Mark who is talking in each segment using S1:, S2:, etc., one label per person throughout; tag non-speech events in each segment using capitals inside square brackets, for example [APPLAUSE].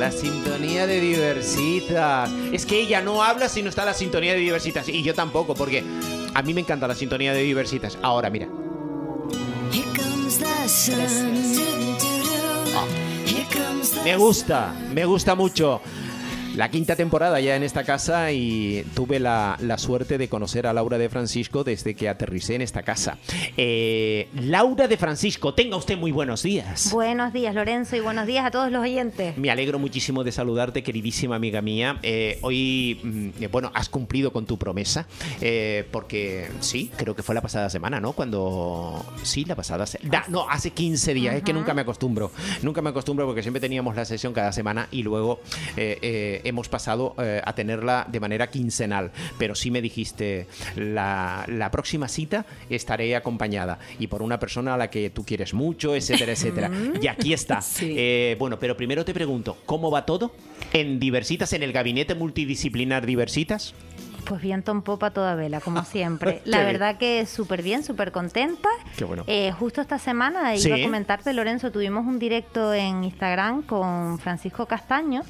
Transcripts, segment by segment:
S1: La sintonía de Diversitas. Es que ella no habla si no está la sintonía de Diversitas. Y yo tampoco, porque a mí me encanta la sintonía de Diversitas. Ahora, mira. Ah. Me gusta, me gusta mucho la quinta temporada ya en esta casa y tuve la, suerte de conocer a Laura de Francisco desde que aterricé en esta casa. Eh, Laura de Francisco, tenga usted muy buenos días.
S2: Buenos días, Lorenzo, y buenos días a todos los oyentes.
S1: Me alegro muchísimo de saludarte, queridísima amiga mía. Eh, hoy, mm, bueno, has cumplido con tu promesa, eh, porque sí, creo que fue la pasada semana, ¿no? Cuando... Sí, la pasada semana. No, hace 15 días, es que nunca me acostumbro. Nunca me acostumbro porque siempre teníamos la sesión cada semana y luego hemos pasado eh, a tenerla de manera quincenal, pero sí me dijiste, la, próxima cita estaré acompañada y por una persona a la que tú quieres mucho, etcétera, etcétera. y aquí está. [LAUGHS] Eh, bueno, pero primero te pregunto, ¿cómo va todo en Diversitas, en el gabinete multidisciplinar Diversitas?
S2: Pues viento en popa toda vela, como [LAUGHS] siempre. La verdad que súper bien, súper contenta.
S1: Qué bueno.
S2: Eh, justo esta semana, iba a comentarte, Lorenzo, tuvimos un directo en Instagram con Francisco Castaño,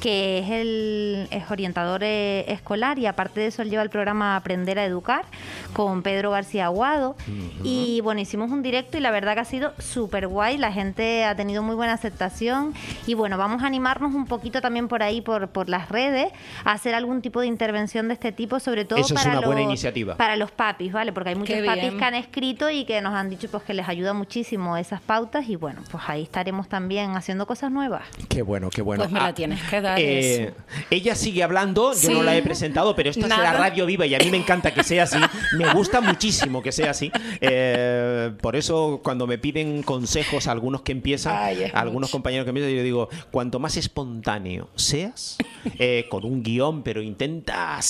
S2: que es el es orientador eh, escolar y aparte de eso él lleva el programa Aprender a Educar con Pedro García Aguado. Y bueno, hicimos un directo y la verdad que ha sido súper guay. La gente ha tenido muy buena aceptación. Y bueno, vamos a animarnos un poquito también por ahí, por, por las redes, a hacer algún tipo de intervención de este tipo, sobre todo para, los, para los papis, ¿vale? Porque hay muchos papis que han escrito y que nos han dicho pues que les ayuda muchísimo esas pautas y bueno, pues ahí estaremos también haciendo cosas nuevas.
S1: Qué bueno, qué bueno.
S3: Pues me la ah, tienes que dar. Eh,
S1: ella sigue hablando, yo no la he presentado, pero esta es la radio viva y a mí me encanta que sea así. Me gusta muchísimo que sea así. Eh, por eso cuando me piden consejos algunos que empiezan, algunos compañeros que empiezan, yo digo, cuanto más espontáneo seas, eh, con un guion, pero intenta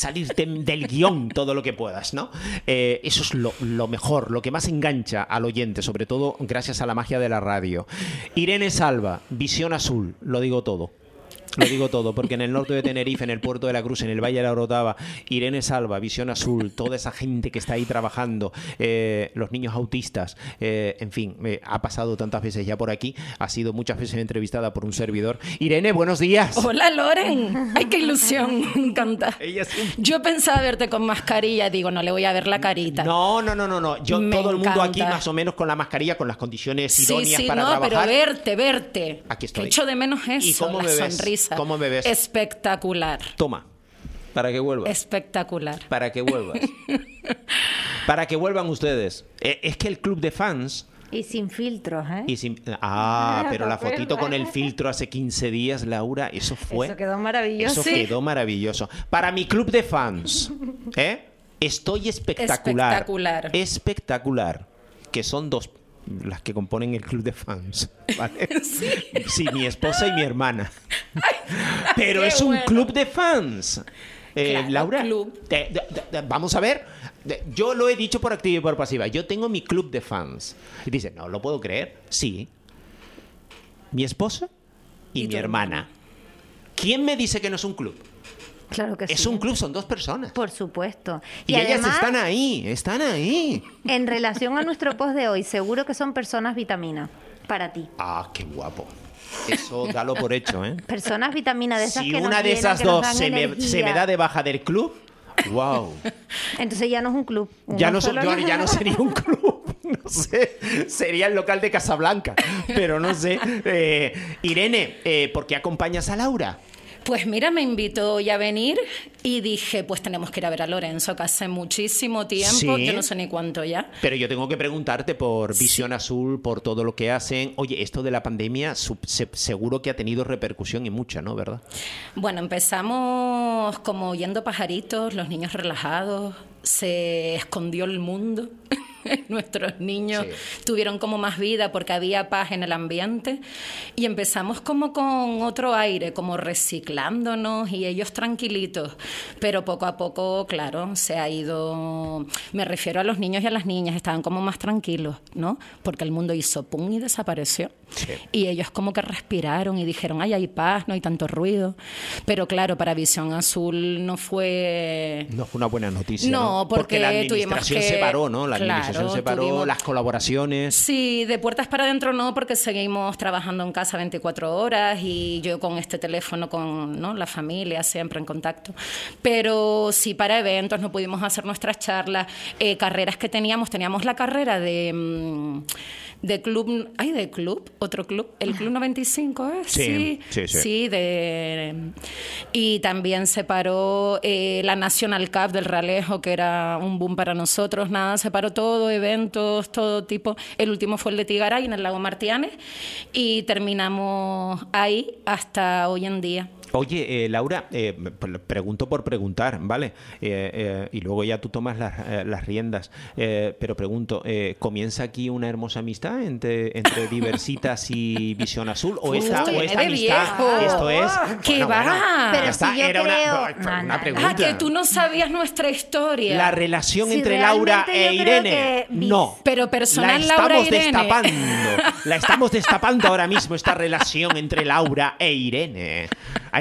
S1: del guion todo lo que puedas, ¿no? Eh, eso es lo, lo, mejor, lo que más engancha al oyente, sobre todo gracias a la magia de la radio. Irene Salva, Visión Azul, lo digo todo. Lo digo todo, porque en el norte de Tenerife, en el puerto de la Cruz, en el Valle de la Orotava, Irene Salva, Visión Azul, toda esa gente que está ahí trabajando, eh, los niños autistas, eh, en fin, ha pasado tantas veces ya por aquí, ha sido muchas veces entrevistada por un servidor. Irene, buenos días.
S3: Hola, Loren. Ay, qué ilusión, me encanta. Yo pensaba verte con mascarilla, digo, no le voy a ver la carita.
S1: No, no, no, no, no. Yo, todo el mundo aquí más o menos con la mascarilla, con las condiciones idóneas
S3: sí,
S1: para
S3: no,
S1: trabajar.
S3: pero verte, verte.
S1: Aquí estoy.
S3: echo de menos eso, ¿Y cómo la sonrisa.
S1: ¿Cómo me ves?
S3: Espectacular.
S1: Toma. Para que vuelvas.
S3: Espectacular.
S1: Para que vuelvas. [LAUGHS] para que vuelvan ustedes. Eh, es que el club de fans.
S2: Y sin filtros, ¿eh?
S1: Y sin... Ah, pero la [LAUGHS] fotito con el filtro hace 15 días, Laura, eso fue.
S2: Eso quedó maravilloso.
S1: Eso quedó maravilloso. Para mi club de fans, [LAUGHS] ¿eh? Estoy espectacular.
S3: Espectacular.
S1: Espectacular. Que son dos las que componen el club de fans. ¿vale? Sí. mi esposa y mi hermana. [LAUGHS] Pero es un club de fans. Eh, Laura, vamos a ver. Yo lo he dicho por activa y por pasiva. Yo tengo mi club de fans. Y dice, no lo puedo creer. Sí. Mi esposa y mi hermana. ¿Quién me dice que no es un club?
S2: Claro que
S1: es un club, son dos personas.
S2: Por supuesto.
S1: Y, ellas están ahí, están ahí.
S2: En relación a nuestro post de hoy, seguro que son personas vitamina para ti.
S1: Ah, qué guapo. Eso dalo por hecho, ¿eh?
S2: Personas vitamina de esas
S1: si
S2: que
S1: una de esas dos se me, se me, da de baja del club, wow. [LAUGHS]
S2: Entonces ya no es un club.
S1: Ya no, ya no sería un [LAUGHS] club. No sé, sería el local de Casablanca, pero no sé. Eh, Irene, eh, ¿por qué acompañas a Laura?
S3: Pues mira, me invitó ya a venir y dije, pues tenemos que ir a ver a Lorenzo, que hace muchísimo tiempo, yo no sé ni cuánto ya.
S1: Pero yo tengo que preguntarte por Visión Azul, por todo lo que hacen. Oye, esto de la pandemia seguro que ha tenido repercusión y mucha, ¿no? ¿Verdad?
S3: Bueno, empezamos como oyendo pajaritos, los niños relajados, se escondió el mundo. [LAUGHS] nuestros niños tuvieron como más vida porque había paz en el ambiente y empezamos como con otro aire, como reciclándonos y ellos tranquilitos, pero poco a poco, claro, se ha ido, me refiero a los niños y a las niñas, estaban como más tranquilos, ¿no? Porque el mundo hizo pum y desapareció. Y ellos como que respiraron y dijeron, ay, hay paz, no hay tanto ruido. Pero claro, para Visión Azul no fue...
S1: No fue una buena noticia.
S3: No, porque,
S1: la administración se paró, ¿no? La administración se paró, las colaboraciones.
S3: Sí, de puertas para adentro no, porque seguimos trabajando en casa 24 horas y yo con este teléfono, con ¿no? la familia, siempre en contacto. Pero sí, para eventos no pudimos hacer nuestras charlas, eh, carreras que teníamos, teníamos la carrera de... Mm, de club, ¿hay de club? ¿Otro club? ¿El Club 95 es?
S1: Sí, sí, sí.
S3: sí. de, y también se paró eh, la National Cup del Ralejo, que era un boom para nosotros. Nada, se paró todo, eventos, todo tipo. El último fue el de Tigaray en el lago Martianes y terminamos ahí hasta hoy en día.
S1: Oye, eh, Laura, eh, pregunto por preguntar, ¿vale? Eh, y luego ya tú tomas las, riendas. pero pregunto, ¿comienza aquí una hermosa amistad entre, entre [LAUGHS] Diversitas y Visión Azul? ¿O esta, o esta amistad? Esto es.
S3: ¿Qué va?
S2: pero si yo
S1: era
S2: creo...
S1: una, pregunta.
S3: Ah, que tú no sabías nuestra historia.
S1: La relación entre Laura e Irene. No.
S3: Pero personal Laura e Irene.
S1: Destapando. la estamos destapando ahora mismo, esta [LAUGHS] relación entre Laura e Irene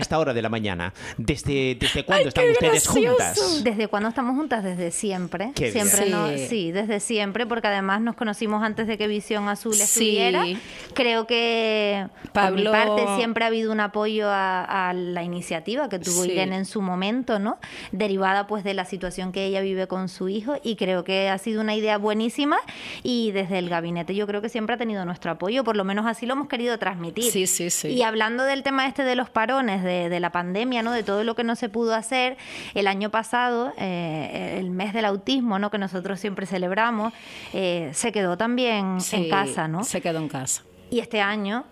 S1: esta hora de la mañana. ¿Desde, desde cuándo están ustedes juntas?
S2: ¿Desde cuándo estamos juntas? Desde siempre. siempre no, sí, desde siempre, porque además nos conocimos antes de que Visión Azul estuviera. Creo que Pablo... por mi parte siempre ha habido un apoyo a, la iniciativa que tuvo Irene en su momento, ¿no? Derivada pues de la situación que ella vive con su hijo y creo que ha sido una idea buenísima y desde el gabinete yo creo que siempre ha tenido nuestro apoyo, por lo menos así lo hemos querido transmitir.
S3: Sí, sí, sí.
S2: Y hablando del tema este de los parones, de, la pandemia, ¿no? de todo lo que no se pudo hacer. El año pasado, eh, el mes del autismo, ¿no? que nosotros siempre celebramos, eh, se quedó también en casa. ¿no?
S3: Se quedó en casa.
S2: Y este año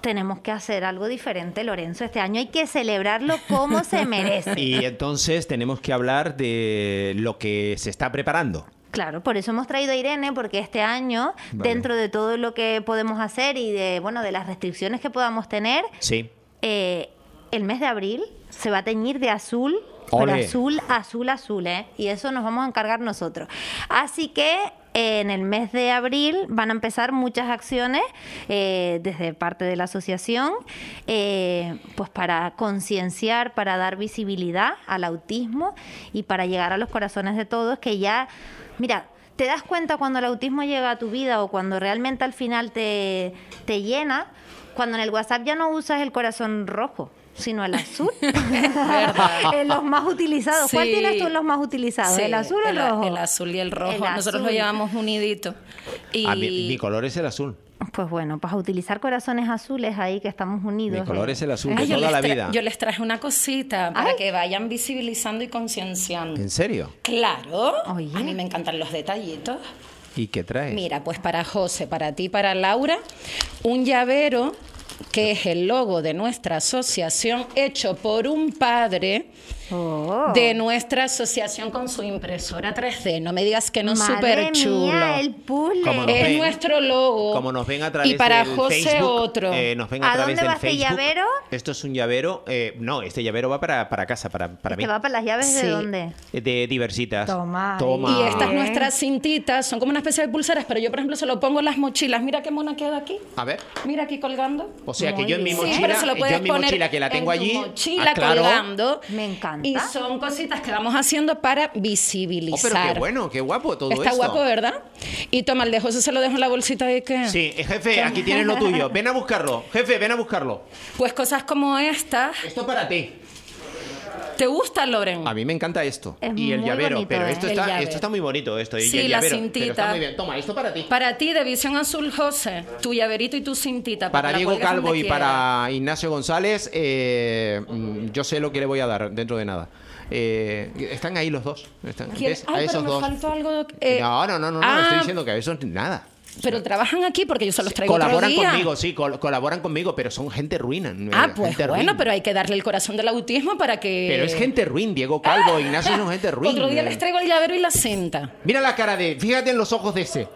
S2: tenemos que hacer algo diferente, Lorenzo. Este año hay que celebrarlo como se [LAUGHS] merece.
S1: Y entonces tenemos que hablar de lo que se está preparando.
S2: Claro, por eso hemos traído a Irene, porque este año, dentro de todo lo que podemos hacer y de bueno de las restricciones que podamos tener,
S1: sí.
S2: Eh, el mes de abril se va a teñir de azul, pero azul, azul, azul, ¿eh? Y eso nos vamos a encargar nosotros. Así que en el mes de abril van a empezar muchas acciones eh, desde parte de la asociación, eh, pues para concienciar, para dar visibilidad al autismo y para llegar a los corazones de todos que ya, mira, te das cuenta cuando el autismo llega a tu vida o cuando realmente al final te, te llena, cuando en el WhatsApp ya no usas el corazón rojo sino el azul. [LAUGHS] en los más utilizados. ¿Cuál tienes tú en los más utilizados? ¿El azul o el, rojo?
S3: El azul y el rojo. Nosotros lo llevamos unidito. Y...
S1: Ah, mi, color es el azul.
S2: Pues bueno, pues a utilizar corazones azules ahí que estamos unidos.
S1: Mi color es el azul de toda la vida.
S3: Yo les traje una cosita para que vayan visibilizando y concienciando.
S1: ¿En serio?
S3: Claro. A mí me encantan los detallitos.
S1: ¿Y qué traes?
S3: Mira, pues para José, para ti, para Laura, un llavero que es el logo de nuestra asociación, hecho por un padre Oh. de nuestra asociación con su impresora 3D. No me digas que no es súper chulo.
S2: el puzzle.
S3: Es nuestro logo.
S1: Como nos ven a través
S3: y para José otro.
S1: Eh, nos ven a, través
S2: dónde
S1: va
S2: este llavero?
S1: Esto es un llavero. Eh, no, este llavero va para, para casa, para, para
S2: ¿Este
S1: mí.
S2: va para las llaves de dónde?
S1: De diversitas.
S2: Toma.
S3: Y estas nuestras cintitas son como una especie de pulseras, pero yo, por ejemplo, se lo pongo en las mochilas. Mira qué mona queda aquí.
S1: A ver.
S3: Mira aquí colgando.
S1: O sea que yo en mi mochila, yo en mi mochila que la tengo allí.
S3: mochila ah, colgando.
S2: Me encanta.
S3: Y son cositas que vamos haciendo para visibilizar.
S1: Oh, pero qué bueno, qué guapo todo
S3: Está
S1: esto.
S3: guapo, ¿verdad? Y toma, el de José se lo dejo en la bolsita de qué.
S1: Sí, eh, jefe, aquí tienes lo tuyo. Ven a buscarlo. Jefe, ven a buscarlo.
S3: Pues cosas como estas.
S1: Esto para ti.
S3: ¿Te gusta, Loren?
S1: A mí me encanta esto. y el llavero, pero esto, ¿eh? está, esto está muy bonito. Esto, y
S3: sí,
S1: el
S3: la
S1: llavero,
S3: cintita.
S1: está muy bien. Toma, esto para ti.
S3: Para ti, de Visión Azul, José. Tu llaverito y tu cintita.
S1: Para, Diego Calvo y para Ignacio González, eh, mm, yo sé lo que le voy a dar dentro de nada. Eh, están ahí los dos. Están,
S3: a esos dos. Algo, eh,
S1: no, no, no, no, no, estoy ah. diciendo que a esos nada.
S3: Pero trabajan aquí porque yo se los traigo
S1: Colaboran
S3: otro
S1: día. conmigo, sí, colaboran conmigo, pero son gente ruina.
S3: Ah, pues bueno, pero hay que darle el corazón del autismo para que.
S1: Pero es gente ruin, Diego Calvo, Ignacio son gente ruin.
S3: Otro día les traigo el llavero y la cinta.
S1: Mira la cara de. Fíjate en los ojos de ese.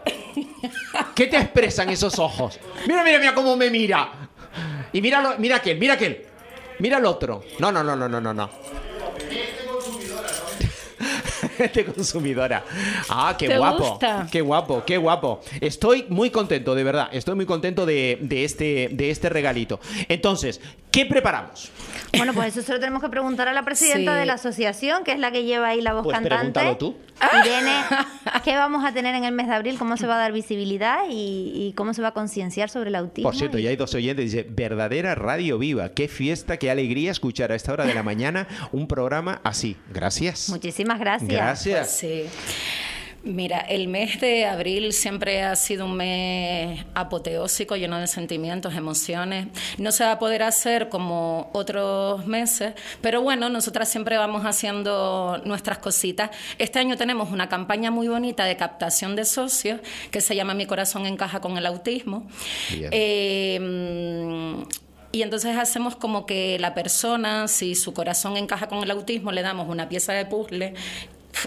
S1: ¿Qué te expresan esos ojos? Mira, mira, mira cómo me mira. Y mira, mira aquel, mira aquel. Mira el otro. No, no, no, no, no, no, no. Gente [LAUGHS] consumidora. Ah, qué guapo. Qué guapo, qué guapo. Estoy muy contento, de verdad. Estoy muy contento de, este, de este regalito. Entonces, ¿qué preparamos?
S2: Bueno, pues eso se lo tenemos que preguntar a la presidenta de la asociación, que es la que lleva ahí la voz pues cantante.
S1: tú.
S2: Irene, ¿qué vamos a tener en el mes de abril? ¿Cómo se va a dar visibilidad y, cómo se va a concienciar sobre el autismo?
S1: Por cierto, ya hay dos oyentes. Dice, verdadera radio viva. Qué fiesta, qué alegría escuchar a esta hora de la mañana un programa así. Gracias.
S2: Muchísimas gracias.
S1: Gracias.
S3: sí. Mira, el mes de abril siempre ha sido un mes apoteósico, lleno de sentimientos, emociones. No se va a poder hacer como otros meses, pero bueno, nosotras siempre vamos haciendo nuestras cositas. Este año tenemos una campaña muy bonita de captación de socios que se llama Mi corazón encaja con el autismo. Eh, y entonces hacemos como que la persona, si su corazón encaja con el autismo, le damos una pieza de puzzle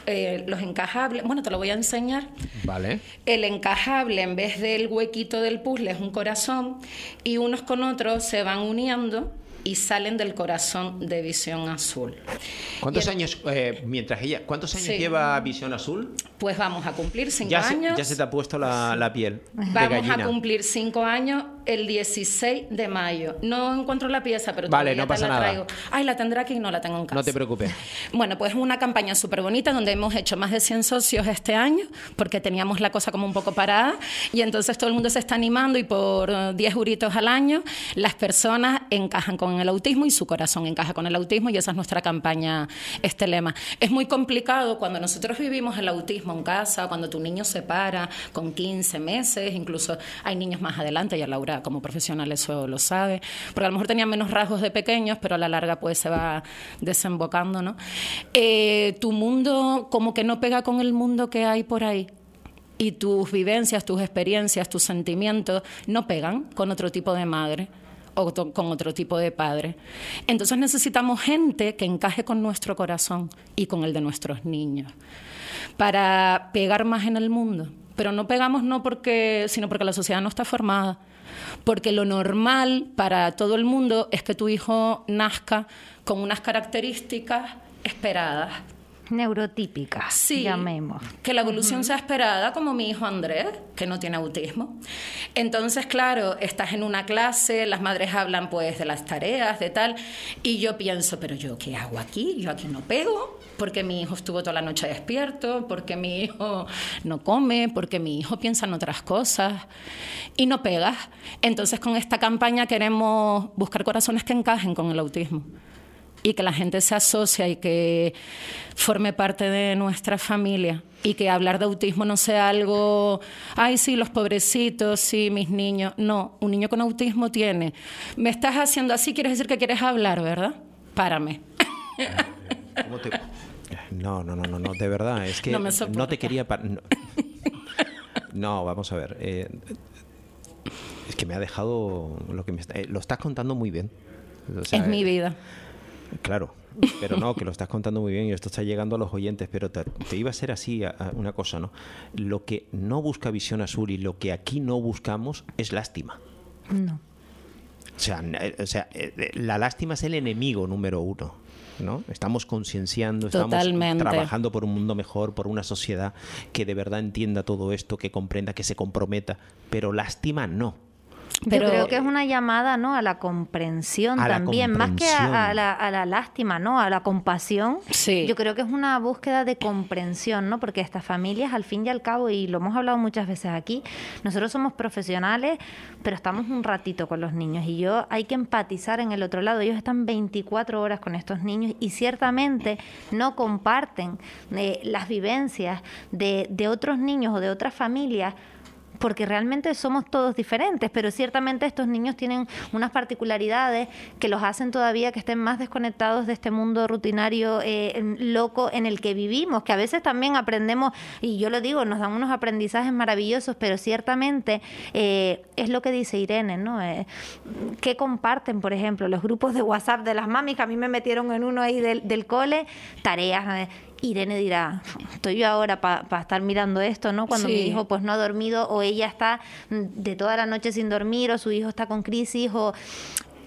S3: eh, los encajables, bueno, te lo voy a enseñar.
S1: Vale.
S3: El encajable, en vez del huequito del puzzle, es un corazón y unos con otros se van uniendo y salen del corazón de Visión Azul.
S1: ¿Cuántos años, eh, mientras ella, cuántos años lleva Visión Azul?
S3: Pues vamos a cumplir cinco años.
S1: ya se te ha puesto la, la piel.
S3: Vamos a cumplir cinco años el 16 de mayo. No encuentro la pieza, pero
S1: vale, no pasa la nada. traigo.
S3: Ay, la tendrá aquí y no la tengo en casa.
S1: No te preocupes.
S3: Bueno, pues una campaña súper bonita donde hemos hecho más de 100 socios este año, porque teníamos la cosa como un poco parada, y entonces todo el mundo se está animando y por 10 euritos al año las personas encajan con el autismo y su corazón encaja con el autismo y esa es nuestra campaña, este lema. Es muy complicado cuando nosotros vivimos el autismo en casa, cuando tu niño se para con 15 meses, incluso hay niños más adelante, ya Laura como profesional eso lo sabe, porque a lo mejor tenían menos rasgos de pequeños, pero a la larga pues se va desembocando, ¿no? Eh, tu mundo como que no pega con el mundo que hay por ahí y tus vivencias, tus experiencias, tus sentimientos no pegan con otro tipo de madre o con otro tipo de padre. Entonces necesitamos gente que encaje con nuestro corazón y con el de nuestros niños para pegar más en el mundo. Pero no pegamos no porque, sino porque la sociedad no está formada. Porque lo normal para todo el mundo es que tu hijo nazca con unas características esperadas
S2: neurotípicas, sí, llamemos.
S3: Que la evolución sea esperada, como mi hijo Andrés, que no tiene autismo. Entonces, claro, estás en una clase, las madres hablan pues de las tareas, de tal, y yo pienso, pero yo qué hago aquí? Yo aquí no pego, porque mi hijo estuvo toda la noche despierto, porque mi hijo no come, porque mi hijo piensa en otras cosas, y no pegas. Entonces, con esta campaña queremos buscar corazones que encajen con el autismo y que la gente se asocia y que forme parte de nuestra familia y que hablar de autismo no sea algo, ay, sí, los pobrecitos, sí, mis niños. No, un niño con autismo tiene. Me estás haciendo así, quieres decir que quieres hablar, ¿verdad? Párame. [LAUGHS]
S1: No, no, no, no, no, de verdad, es que no, te quería... No. vamos a ver. Eh, es que me ha dejado lo que me eh, lo estás contando muy bien.
S3: es mi vida.
S1: Claro, pero no, que lo estás contando muy bien y esto está llegando a los oyentes, pero te, iba a ser así una cosa, ¿no? Lo que no busca Visión Azul y lo que aquí no buscamos es lástima.
S2: No.
S1: O sea, o sea eh, la lástima es el enemigo número uno. ¿no? Estamos concienciando, estamos trabajando por un mundo mejor, por una sociedad que de verdad entienda todo esto, que comprenda, que se comprometa, pero lástima no.
S2: Pero, Yo creo que es una llamada ¿no? a la comprensión también, más que a, la, lástima, ¿no? a la compasión.
S3: Sí.
S2: Yo creo que es una búsqueda de comprensión, ¿no? porque estas familias, al fin y al cabo, y lo hemos hablado muchas veces aquí, nosotros somos profesionales, pero estamos un ratito con los niños y yo hay que empatizar en el otro lado. Ellos están 24 horas con estos niños y ciertamente no comparten eh, las vivencias de, de otros niños o de otras familias porque realmente somos todos diferentes, pero ciertamente estos niños tienen unas particularidades que los hacen todavía que estén más desconectados de este mundo rutinario eh, loco en el que vivimos, que a veces también aprendemos, y yo lo digo, nos dan unos aprendizajes maravillosos, pero ciertamente eh, es lo que dice Irene, ¿no? Eh, ¿Qué comparten, por ejemplo, los grupos de WhatsApp de las mamis, que a mí me metieron en uno ahí del, del cole, tareas Irene dirá, estoy yo ahora para estar mirando esto, ¿no? Cuando mi hijo pues no ha dormido o ella está de toda la noche sin dormir o su hijo está con crisis o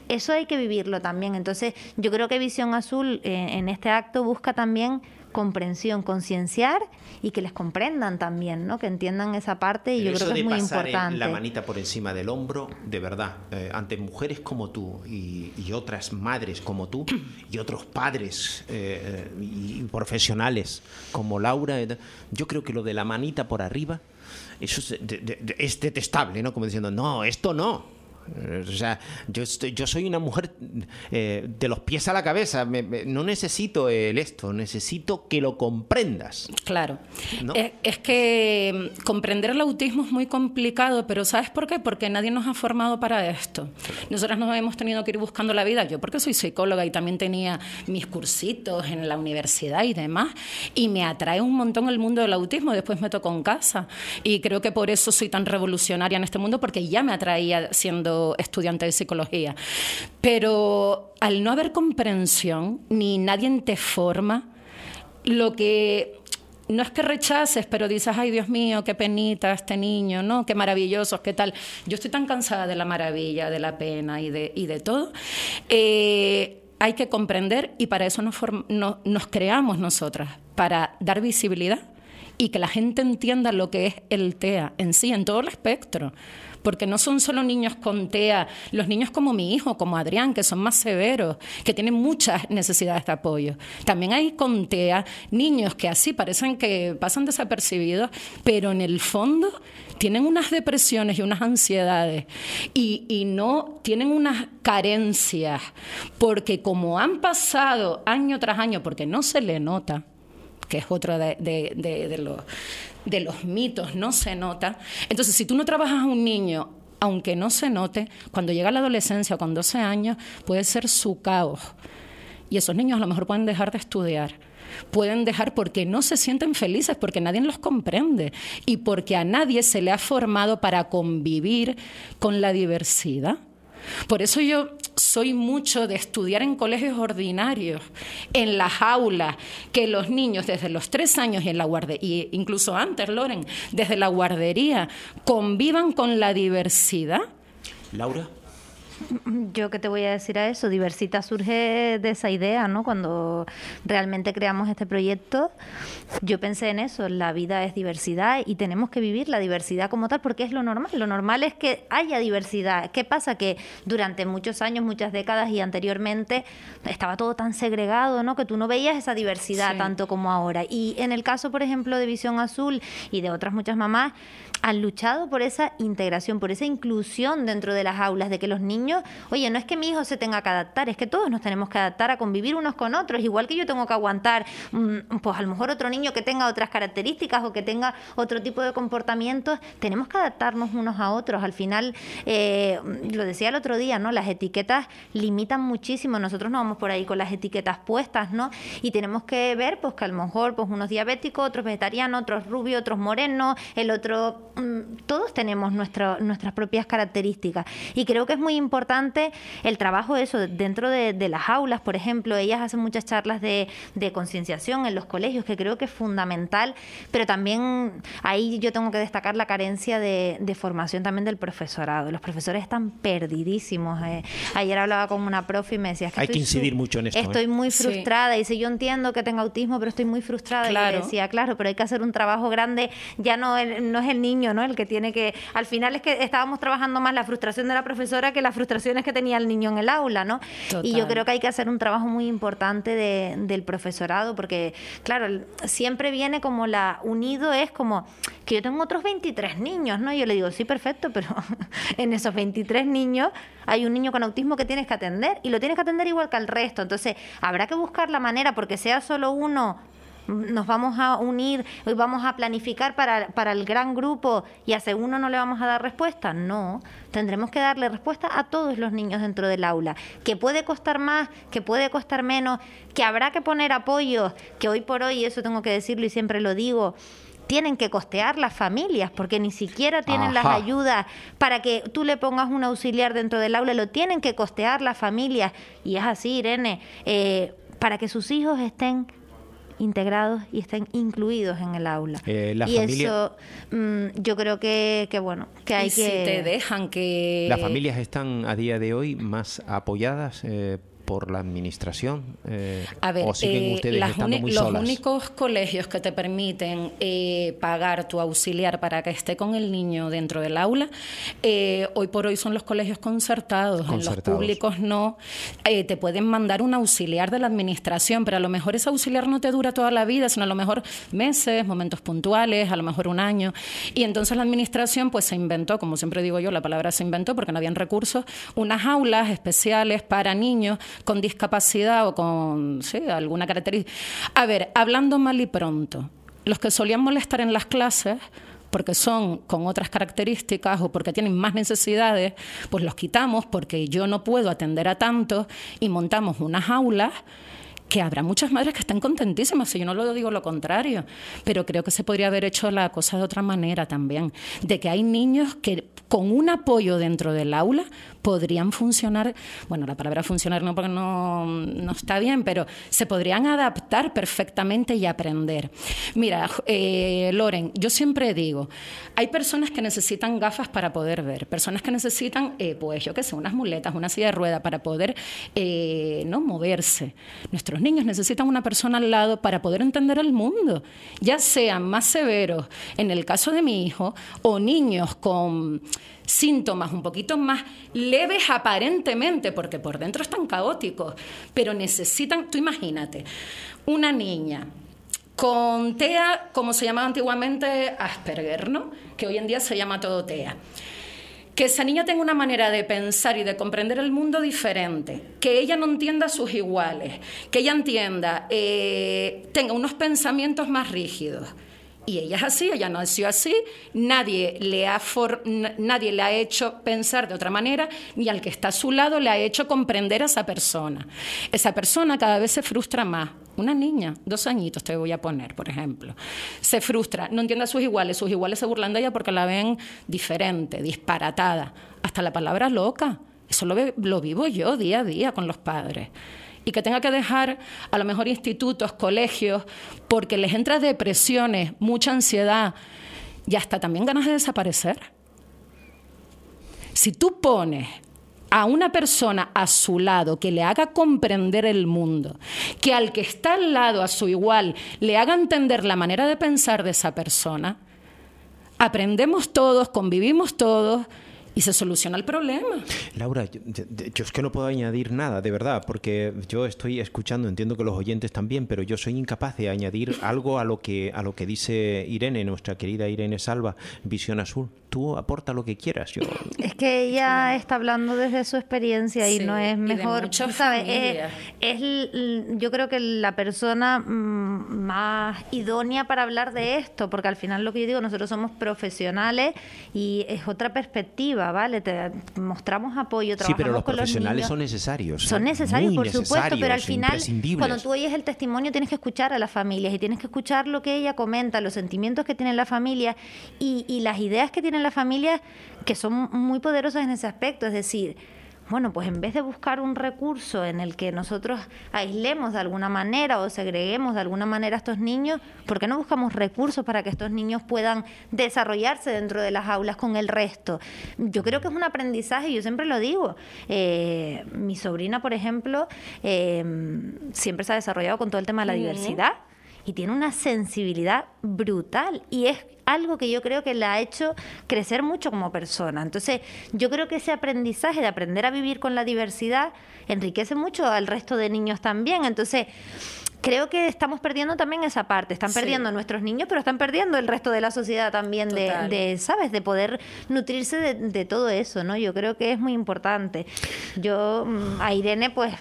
S2: eso hay que vivirlo también. Entonces, yo creo que Visión Azul eh, en este acto busca también comprensión, concienciar y que les comprendan también, ¿no? Que entiendan esa parte y yo creo que es muy importante.
S1: la manita por encima del hombro, de verdad, eh, ante mujeres como tú y, otras madres como tú y otros padres eh, y profesionales como Laura, yo creo que lo de la manita por arriba eso es, es detestable, ¿no? Como diciendo, no, esto no. O sea, yo, yo soy una mujer eh, de los pies a la cabeza. no necesito el esto, necesito que lo comprendas.
S3: Claro. Es, que mm, comprender el autismo es muy complicado, pero ¿sabes por qué? Porque nadie nos ha formado para esto. Nosotras nos hemos tenido que ir buscando la vida. Yo porque soy psicóloga y también tenía mis cursitos en la universidad y demás, y me atrae un montón el mundo del autismo. Después me tocó en casa. Y creo que por eso soy tan revolucionaria en este mundo, porque ya me atraía siendo estudiante de psicología. Pero al no haber comprensión, ni nadie te forma, lo que no es que rechaces, pero dices, ay Dios mío, qué penita este niño, ¿no? Qué maravilloso, qué tal. Yo estoy tan cansada de la maravilla, de la pena y de, y de todo. Eh, hay que comprender y para eso nos, nos creamos nosotras, para dar visibilidad y que la gente entienda lo que es el TEA en sí, en todo el espectro porque no son solo niños con TEA, los niños como mi hijo, como Adrián, que son más severos, que tienen muchas necesidades de apoyo. También hay con TEA niños que así parecen que pasan desapercibidos, pero en el fondo tienen unas depresiones y unas ansiedades y, no tienen unas carencias, porque como han pasado año tras año, porque no se le nota, que es otro de, de, los, de los mitos, no se nota. Entonces, si tú no trabajas a un niño aunque no se note, cuando llega la adolescencia con 12 años, puede ser su caos. Y esos niños a lo mejor pueden dejar de estudiar. Pueden dejar porque no se sienten felices, porque nadie los comprende y porque a nadie se le ha formado para convivir con la diversidad. Por eso yo soy mucho de estudiar en colegios ordinarios, en las aulas, que los niños desde los tres años y en la guardería, incluso antes, Loren, desde la guardería, convivan con la diversidad.
S1: Laura. [CLEARS THROAT]
S2: Yo qué te voy a decir a eso, Diversita surge de esa idea, ¿no? Cuando realmente creamos este proyecto, yo pensé en eso, la vida es diversidad y tenemos que vivir la diversidad como tal porque es lo normal, lo normal es que haya diversidad. ¿Qué pasa? Que durante muchos años, muchas décadas y anteriormente estaba todo tan segregado, ¿no? Que tú no veías esa diversidad tanto como ahora. Y en el caso, por ejemplo, de Visión Azul y de otras muchas mamás, han luchado por esa integración, por esa inclusión dentro de las aulas, de que los niños, oye, no es que mi hijo se tenga que adaptar, es que todos nos tenemos que adaptar a convivir unos con otros, igual que yo tengo que aguantar, mm, pues a lo mejor otro niño que tenga otras características o que tenga otro tipo de comportamientos, tenemos que adaptarnos unos a otros. Al final, eh, lo decía el otro día, ¿no? Las etiquetas limitan muchísimo, nosotros no vamos por ahí con las etiquetas puestas, ¿no? Y tenemos que ver, pues que a lo mejor, pues unos diabéticos, otros vegetarianos, otros rubios, otros morenos, el otro todos tenemos nuestras propias características y creo que es muy importante el trabajo de eso dentro de, las aulas, por ejemplo, ellas hacen muchas charlas de, concienciación en los colegios que creo que es fundamental, pero también ahí yo tengo que destacar la carencia de, formación también del profesorado. Los profesores están perdidísimos. Eh. Ayer hablaba con una profe y me decía
S1: que hay que incidir mucho en esto.
S2: Estoy ¿eh? muy frustrada y dice yo entiendo que tenga autismo, pero estoy muy frustrada y decía claro, pero hay que hacer un trabajo grande. Ya no, no es el niño ¿no? El que tiene que, al final es que estábamos trabajando más la frustración de la profesora que las frustraciones que tenía el niño en el aula, ¿no? Y yo creo que hay que hacer un trabajo muy importante del profesorado, porque, claro, siempre viene como la unido es como que yo tengo otros 23 niños, ¿no? Y yo le digo, sí, perfecto, pero [LAUGHS] en esos 23 niños hay un niño con autismo que tienes que atender y lo tienes que atender igual que al resto. Entonces, habrá que buscar la manera, porque sea solo uno nos vamos a unir vamos a planificar para, para, el gran grupo y a uno no le vamos a dar respuesta. No, tendremos que darle respuesta a todos los niños dentro del aula. Que puede costar más, que puede costar menos, que habrá que poner apoyos, que hoy por hoy, eso tengo que decirlo y siempre lo digo, tienen que costear las familias porque ni siquiera tienen las ayudas para que tú le pongas un auxiliar dentro del aula, lo tienen que costear las familias. Y es así, Irene, eh, para que sus hijos estén integrados y estén incluidos en el aula.
S1: Eh,
S2: y eso mm, yo creo que, bueno, que hay que...
S3: Si te dejan que...
S1: ¿Las familias están a día de hoy más apoyadas? Eh, por la administración?
S3: Eh, a ver, ¿o siguen eh, ustedes estando muy los únicos colegios que te permiten eh, pagar tu auxiliar para que esté con el niño dentro del aula, hoy por hoy son los colegios concertados. En los públicos no. te pueden mandar un auxiliar de la administración, pero a lo mejor ese auxiliar no te dura toda la vida, sino a lo mejor meses, momentos puntuales, a lo mejor un año. Y entonces la administración pues se inventó, como siempre digo yo, la palabra se inventó porque no habían recursos, unas aulas especiales para niños con discapacidad o con alguna característica. A ver, hablando mal y pronto, los que solían molestar en las clases porque son con otras características o porque tienen más necesidades, pues los quitamos porque yo no puedo atender a tantos y montamos unas aulas que habrá muchas madres que estén contentísimas, y yo no lo digo lo contrario, pero creo que se podría haber hecho la cosa de otra manera también, de que hay niños que con un apoyo dentro del aula podrían funcionar, bueno, la palabra funcionar no porque no, no está bien, pero se podrían adaptar perfectamente y aprender. Mira, eh, Loren, yo siempre digo, hay personas que necesitan gafas para poder ver, personas que necesitan, eh, pues yo qué sé, unas muletas, una silla de rueda para poder eh, no moverse. Nuestros niños necesitan una persona al lado para poder entender el mundo, ya sean más severos, en el caso de mi hijo, o niños con síntomas un poquito más leves aparentemente, porque por dentro están caóticos, pero necesitan, tú imagínate, una niña con TEA, como se llamaba antiguamente Asperger, ¿no? que hoy en día se llama todo TEA. Que esa niña tenga una manera de pensar y de comprender el mundo diferente, que ella no entienda a sus iguales, que ella entienda, eh, tenga unos pensamientos más rígidos y ella es así, ella nació así, nadie le, ha nadie le ha hecho pensar de otra manera, ni al que está a su lado le ha hecho comprender a esa persona. Esa persona cada vez se frustra más. Una niña, dos añitos te voy a poner, por ejemplo, se frustra, no entiende a sus iguales, sus iguales se burlan de ella porque la ven diferente, disparatada, hasta la palabra loca. Eso lo, lo vivo yo día a día con los padres y que tenga que dejar a lo mejor institutos, colegios, porque les entra depresiones, mucha ansiedad y hasta también ganas de desaparecer. Si tú pones a una persona a su lado que le haga comprender el mundo, que al que está al lado a su igual le haga entender la manera de pensar de esa persona, aprendemos todos, convivimos todos y se soluciona el problema.
S1: Laura, yo, es que no puedo añadir nada, de verdad, porque yo estoy escuchando, entiendo que los oyentes también, pero yo soy incapaz de añadir [LAUGHS] algo a lo que a lo que dice Irene, nuestra querida Irene Salva, Visión Azul. Tú aporta lo que quieras. Yo... [LAUGHS]
S2: Es que ella está hablando desde su experiencia y no es mejor, ¿sabes? Es, yo creo que la persona mm, más idónea para hablar de esto, porque al final lo que yo digo, nosotros somos profesionales y es otra perspectiva ¿vale? Te mostramos apoyo,
S1: trabajamos Sí, pero los profesionales son necesarios.
S2: Son necesarios, por supuesto, pero al final, cuando tú oyes el testimonio, tienes que escuchar a las familias y tienes que escuchar lo que ella comenta, los sentimientos que tiene la familia y, y las ideas que tiene la familia, que son muy poderosas en ese aspecto. Es decir, bueno, pues en vez de buscar un recurso en el que nosotros aislemos de alguna manera o segreguemos de alguna manera a estos niños, ¿por qué no buscamos recursos para que estos niños puedan desarrollarse dentro de las aulas con el resto? Yo creo que es un aprendizaje, yo siempre lo digo. Eh, mi sobrina, por ejemplo, eh, siempre se ha desarrollado con todo el tema de la diversidad y tiene una sensibilidad brutal y es algo que yo creo que la ha hecho crecer mucho como persona. Entonces, yo creo que ese aprendizaje de aprender a vivir con la diversidad enriquece mucho al resto de niños también. Entonces, creo que estamos perdiendo también esa parte. Están perdiendo nuestros niños, pero están perdiendo el resto de la sociedad también de, ¿sabes? De poder nutrirse de, de, todo eso, ¿no? Yo creo que es muy importante. Yo mm, a Irene, pues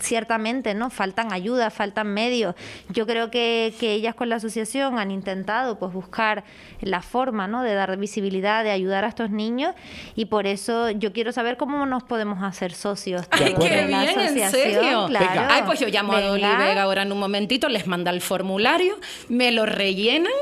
S2: ciertamente, ¿no? Faltan ayuda, faltan medios. Yo creo que, que ellas con la asociación han intentado pues buscar la forma, ¿no? De dar visibilidad, de ayudar a estos niños y por eso yo quiero saber cómo nos podemos hacer socios.
S3: Ay, qué bien, ¿en serio? Claro. Ay, pues yo llamo a Dolly Vega ahora en un momentito, les manda el formulario, me lo rellenan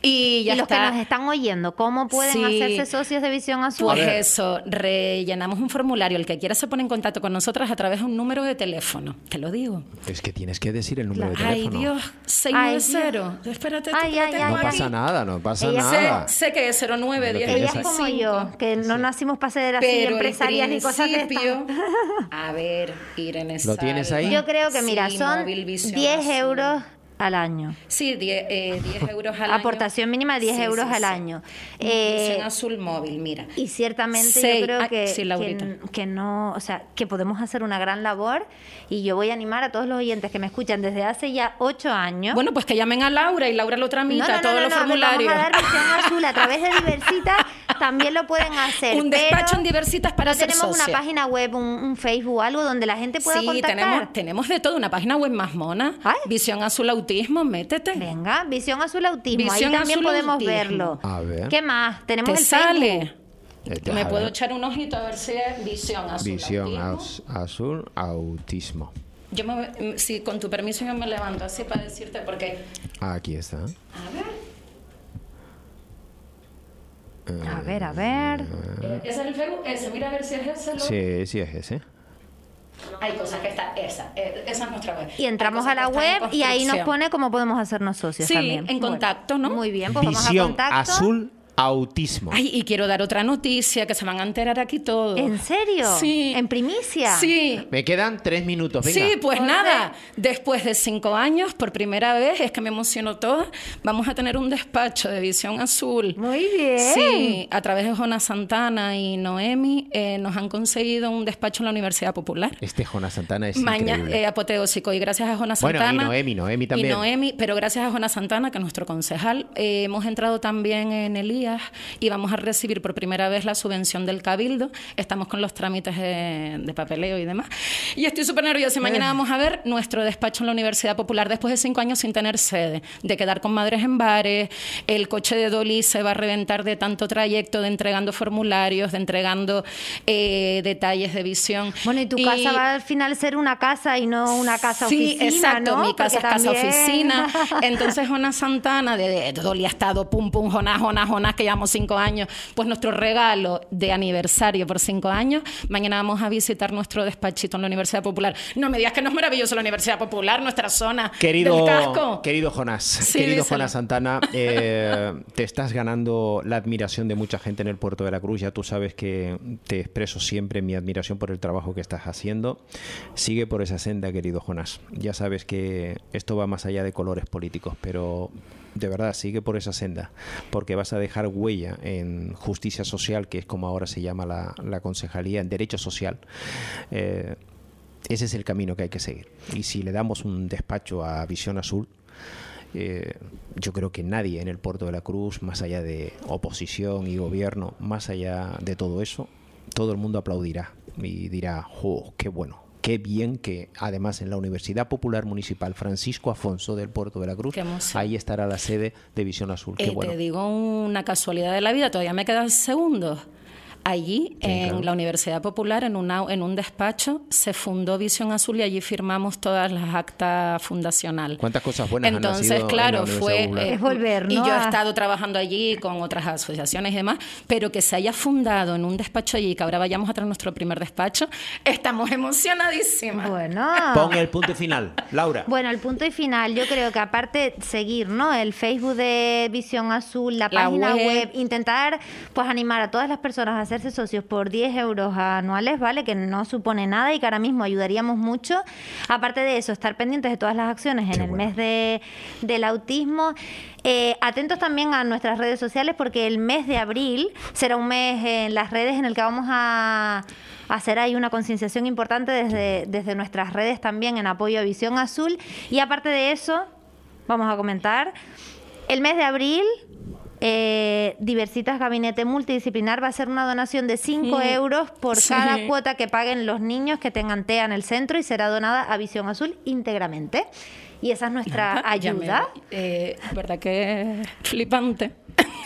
S3: y ya
S2: y los que nos están oyendo, ¿cómo pueden hacerse socios de Visión Azul?
S3: Pues eso, rellenamos un formulario, el que quiera se pone en contacto con nosotras a través de un número de teléfono teléfono, te lo digo.
S1: Es que tienes que decir el número de teléfono.
S3: Ay, Dios, 690. Espérate,
S2: ay, ay,
S1: No pasa nada, no pasa nada.
S3: Sé, sé, que es 09, 10,
S2: Ella es como yo, que no nacimos para ser así
S3: Pero
S2: empresarias ni cosas de estas.
S3: A ver, Irene
S1: ¿Lo tienes ahí?
S2: Yo creo que, mira, son 10 euros al año.
S3: Sí, 10, eh, euros al
S2: año. Aportación mínima de 10 euros al año.
S3: Eh, azul móvil, mira.
S2: Y ciertamente yo creo que, que, no, o sea, que podemos hacer una gran labor y yo voy a animar a todos los oyentes que me escuchan desde hace ya 8 años.
S3: Bueno, pues que llamen a Laura y Laura lo tramita, todos los formularios.
S2: Vamos a dar visión azul a través de Diversitas, también lo pueden hacer.
S3: Un despacho en Diversitas para no
S2: tenemos una página web, un, Facebook, algo donde la gente pueda sí,
S3: tenemos, tenemos de todo, una página web más mona, Visión Azul Autismo, métete.
S2: Venga, Visión Azul Autismo, ahí también podemos verlo.
S1: A ver.
S2: ¿Qué más? Tenemos
S3: el
S2: sale.
S3: Eh, Me puedo echar un ojito a ver si es visión azul.
S1: Visión azul, autismo.
S3: Yo me, si con tu permiso yo me levanto así para decirte porque.
S1: Aquí está. A
S2: ver. a ver, a ver.
S3: Eh, ¿Es el Facebook? Ese, mira a ver si es ese.
S1: Sí, sí es ese.
S3: Hay cosas que está esa, eh, esa es nuestra web.
S2: Y entramos a la web y ahí nos pone cómo podemos hacernos socios
S3: sí,
S2: también.
S3: en contacto, ¿no?
S2: Muy bien, pues
S1: Visión
S2: vamos a contacto.
S1: azul autismo.
S3: Ay, y quiero dar otra noticia que se van a enterar aquí todos.
S2: ¿En serio?
S3: Sí.
S2: ¿En primicia?
S3: Sí.
S1: Me quedan tres minutos, venga.
S3: Sí, pues nada, después de cinco años, por primera vez, es que me emociono toda, vamos a tener un despacho de Visión Azul.
S2: Muy bien.
S3: Sí, a través de Jonas Santana y Noemi eh, nos han conseguido un despacho en la Universidad Popular.
S1: Este Jonas Santana es increíble.
S3: Eh, apoteósico y gracias a Jonas Santana.
S1: Bueno, y Noemi, Noemi también.
S3: Y Noemi, pero gracias a Jonas Santana, que es nuestro concejal, eh, hemos entrado también en Y vamos a recibir por primera vez la subvención del Cabildo. Estamos con los trámites de, papeleo y demás. Y estoy súper nerviosa. Mañana vamos a ver nuestro despacho en la Universidad Popular después de cinco años sin tener sede, de quedar con madres en bares. El coche de Dolly se va a reventar de tanto trayecto, de entregando formularios, de entregando eh, detalles de visión.
S2: Bueno, y tu casa va al final ser una casa y no una casa
S3: sí,
S2: oficina.
S3: Sí, exacto. Mi casa es casa oficina. [LAUGHS] Entonces, Jonas Santana, de, de, Dolly ha estado pum, pum, Jonas, Jonas, Que llevamos cinco años pues nuestro regalo de aniversario por cinco años, mañana vamos a visitar nuestro despachito en la Universidad Popular. No me digas que no es maravilloso la Universidad Popular, nuestra zona
S1: querido,
S3: del casco.
S1: Querido Jonás, querido Jonás Santana, eh, [LAUGHS] te estás ganando la admiración de mucha gente en el Puerto de la Cruz. Ya tú sabes que te expreso siempre mi admiración por el trabajo que estás haciendo. Sigue por esa senda, querido Jonás. Ya sabes que esto va más allá de colores políticos, pero de verdad, sigue por esa senda, porque vas a dejar huella en justicia social, que es como ahora se llama la, la concejalía, en derecho social. Eh, ese es el camino que hay que seguir. Y si le damos un despacho a Visión Azul, eh, yo creo que nadie en el puerto de la Cruz, más allá de oposición y gobierno, más allá de todo eso, todo el mundo aplaudirá y dirá, ¡oh, qué bueno! Qué bien que además en la Universidad Popular Municipal Francisco Afonso del Puerto de la Cruz, ahí estará la sede de Visión Azul. Qué
S3: eh,
S1: bueno.
S3: Te digo una casualidad de la vida, todavía me quedan segundos. Allí, en la Universidad Popular, en, una, en un despacho, se fundó Visión Azul y allí firmamos todas las actas fundacionales.
S1: ¿Cuántas cosas buenas
S3: Entonces,
S1: han
S3: claro,
S1: en la
S3: fue.
S2: Eh, es volver, ¿no?
S3: Y yo he estado trabajando allí con otras asociaciones y demás, pero que se haya fundado en un despacho allí, que ahora vayamos a traer nuestro primer despacho, estamos emocionadísimas.
S2: Bueno.
S1: Pon el punto final, Laura.
S2: Bueno, el punto y final, yo creo que aparte seguir, ¿no? El Facebook de Visión Azul, la, página web. intentar pues animar a todas las personas a hacerse socios por 10 euros anuales, ¿vale? Que no supone nada y que ahora mismo ayudaríamos mucho. Aparte de eso, estar pendientes de todas las acciones en el mes de, del autismo. Eh, atentos también a nuestras redes sociales porque el mes de abril será un mes en las redes en el que vamos a hacer ahí una concienciación importante desde, desde nuestras redes también en apoyo a Visión Azul. Y aparte de eso, vamos a comentar, el mes de abril eh, Diversitas Gabinete Multidisciplinar va a ser una donación de 5 euros por cada cuota que paguen los niños que tengan TEA en el centro y será donada a Visión Azul íntegramente. Y esa es nuestra ayuda.
S3: eh, ¿Verdad que flipante?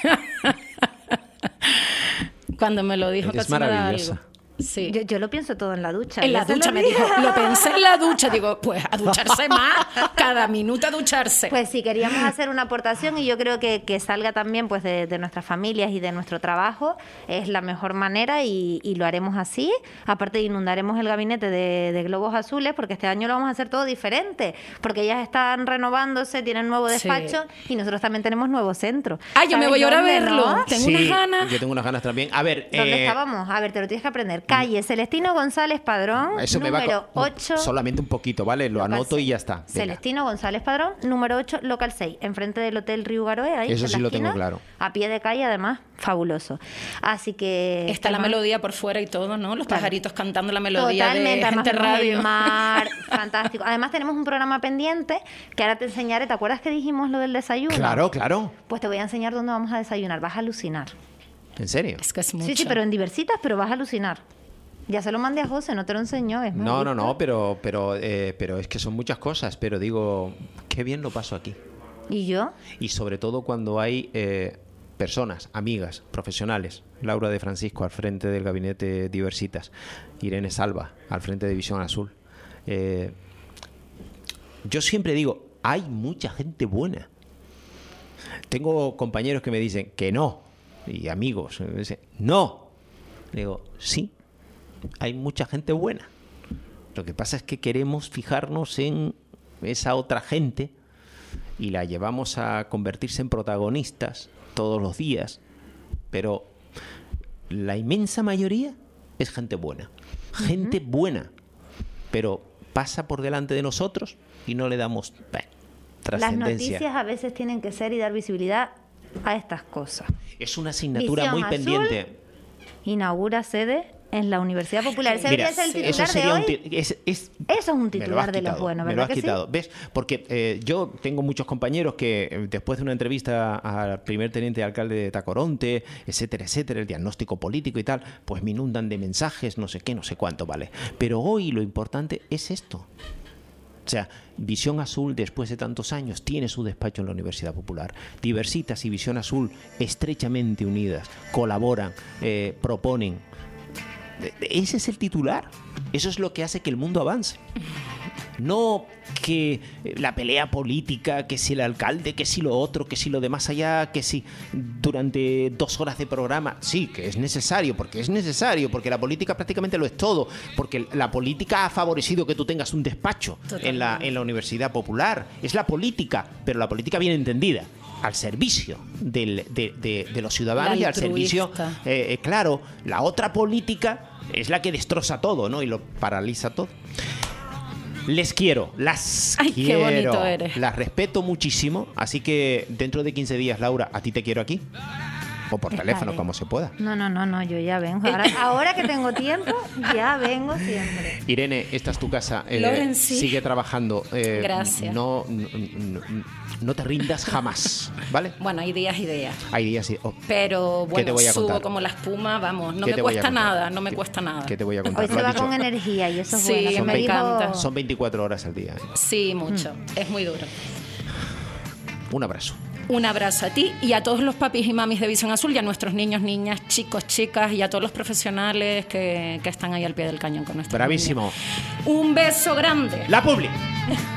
S3: [LAUGHS] Cuando me lo dijo,
S1: es maravillosa.
S2: Sí. Yo, lo pienso todo en la ducha.
S3: En la ducha me dijo, lo pensé en la ducha. Digo, pues a ducharse [LAUGHS] más, cada minuto a ducharse.
S2: Pues sí, queríamos hacer una aportación y yo creo que, que salga también pues de, nuestras familias y de nuestro trabajo es la mejor manera y, lo haremos así. Aparte inundaremos el gabinete de, globos azules porque este año lo vamos a hacer todo diferente, porque ellas están renovándose, tienen nuevo despacho y nosotros también tenemos nuevo centro.
S3: Ah, yo me voy ahora a verlo. Tengo unas ganas.
S1: Yo tengo unas ganas también. A ver,
S2: ¿dónde eh, estábamos? A ver, te lo tienes que aprender. Calle Celestino González Padrón, Eso número 8.
S1: Solamente un poquito, ¿vale? Lo anoto y ya está.
S2: Celestino González Padrón, número 8, local 6, enfrente del Hotel Río Garoe. Ahí,
S1: Eso sí lo tengo claro.
S2: A pie de calle, además, fabuloso. Así que.
S3: Está la melodía por fuera y todo, ¿no? Los pajaritos cantando la melodía Totalmente, de gente radio.
S2: mar, [LAUGHS] fantástico. Además, tenemos un programa pendiente que ahora te enseñaré. ¿Te acuerdas que dijimos lo del desayuno?
S1: Claro, claro.
S2: Pues te voy a enseñar dónde vamos a desayunar. Vas a alucinar.
S1: ¿En serio?
S3: Es que es mucho.
S2: Sí, sí, pero en diversitas, pero vas a alucinar. Ya se lo mandé a José, no te lo enseñó. Es
S1: no, no, no, pero, pero, eh, pero es que son muchas cosas. Pero digo, qué bien lo paso aquí.
S2: ¿Y yo?
S1: Y sobre todo cuando hay eh, personas, amigas, profesionales. Laura de Francisco al frente del gabinete Diversitas. Irene Salva al frente de Visión Azul. Eh, yo siempre digo, hay mucha gente buena. Tengo compañeros que me dicen que no. Y amigos me dicen, no. digo, sí, hay mucha gente buena. Lo que pasa es que queremos fijarnos en esa otra gente y la llevamos a convertirse en protagonistas todos los días, pero la inmensa mayoría es gente buena. Gente buena, pero pasa por delante de nosotros y no le damos
S2: trascendencia. Las noticias a veces tienen que ser y dar visibilidad a estas cosas.
S1: Es una asignatura muy pendiente.
S2: Inaugura sede en la Universidad Popular. ¿Ese es el titular de hoy? eso es un titular de los buenos, ¿verdad?
S1: Me lo has quitado. ¿Ves? Porque eh, yo tengo muchos compañeros que eh, después de una entrevista al primer teniente alcalde de Tacoronte, etcétera, etcétera, el diagnóstico político y tal, pues me inundan de mensajes, no sé qué, no sé cuánto, ¿vale? Pero hoy lo importante es esto. O sea, Visión Azul, después de tantos años, tiene su despacho en la Universidad Popular. Diversitas y Visión Azul, estrechamente unidas, colaboran, eh, proponen. Ese es el titular. Eso es lo que hace que el mundo avance. No que eh, la pelea política, que si el alcalde, que si lo otro, que si lo de más allá, que si durante dos horas de programa. Sí, que es necesario, porque es necesario, porque la política prácticamente lo es todo, porque la política ha favorecido que tú tengas un despacho en la, en la Universidad Popular. Es la política, pero la política bien entendida al servicio de, los ciudadanos y al servicio, eh, eh, claro, la otra política es la que destroza todo, ¿no? Y lo paraliza todo. Les quiero, las quiero, las respeto muchísimo, así que dentro de 15 días, Laura, a ti te quiero aquí. O por teléfono, como se pueda.
S2: No, no, no, no, yo ya vengo. [LAUGHS] Ahora, que tengo tiempo, ya vengo siempre.
S1: Irene, esta es tu casa. Eh, sigue trabajando.
S3: Gracias.
S1: no, no te rindas jamás, ¿vale?
S3: Bueno, hay días y días.
S1: Hay días y... Oh.
S3: Pero bueno, subo como la espuma, vamos, no me cuesta nada, no me cuesta nada.
S1: ¿Qué te voy a contar?
S2: Hoy se va con energía y eso es sí, bueno.
S3: me encanta.
S1: Son 24 horas al día. ¿eh?
S3: Sí, mucho. Mm. Es muy duro.
S1: Un abrazo.
S3: Un abrazo a ti y a todos los papis y mamis de Visión Azul y a nuestros niños, niñas, chicos, chicas y a todos los profesionales que, están ahí al pie del cañón con nuestro.
S1: Bravísimo.
S3: Un beso grande.
S1: La Publi. [LAUGHS]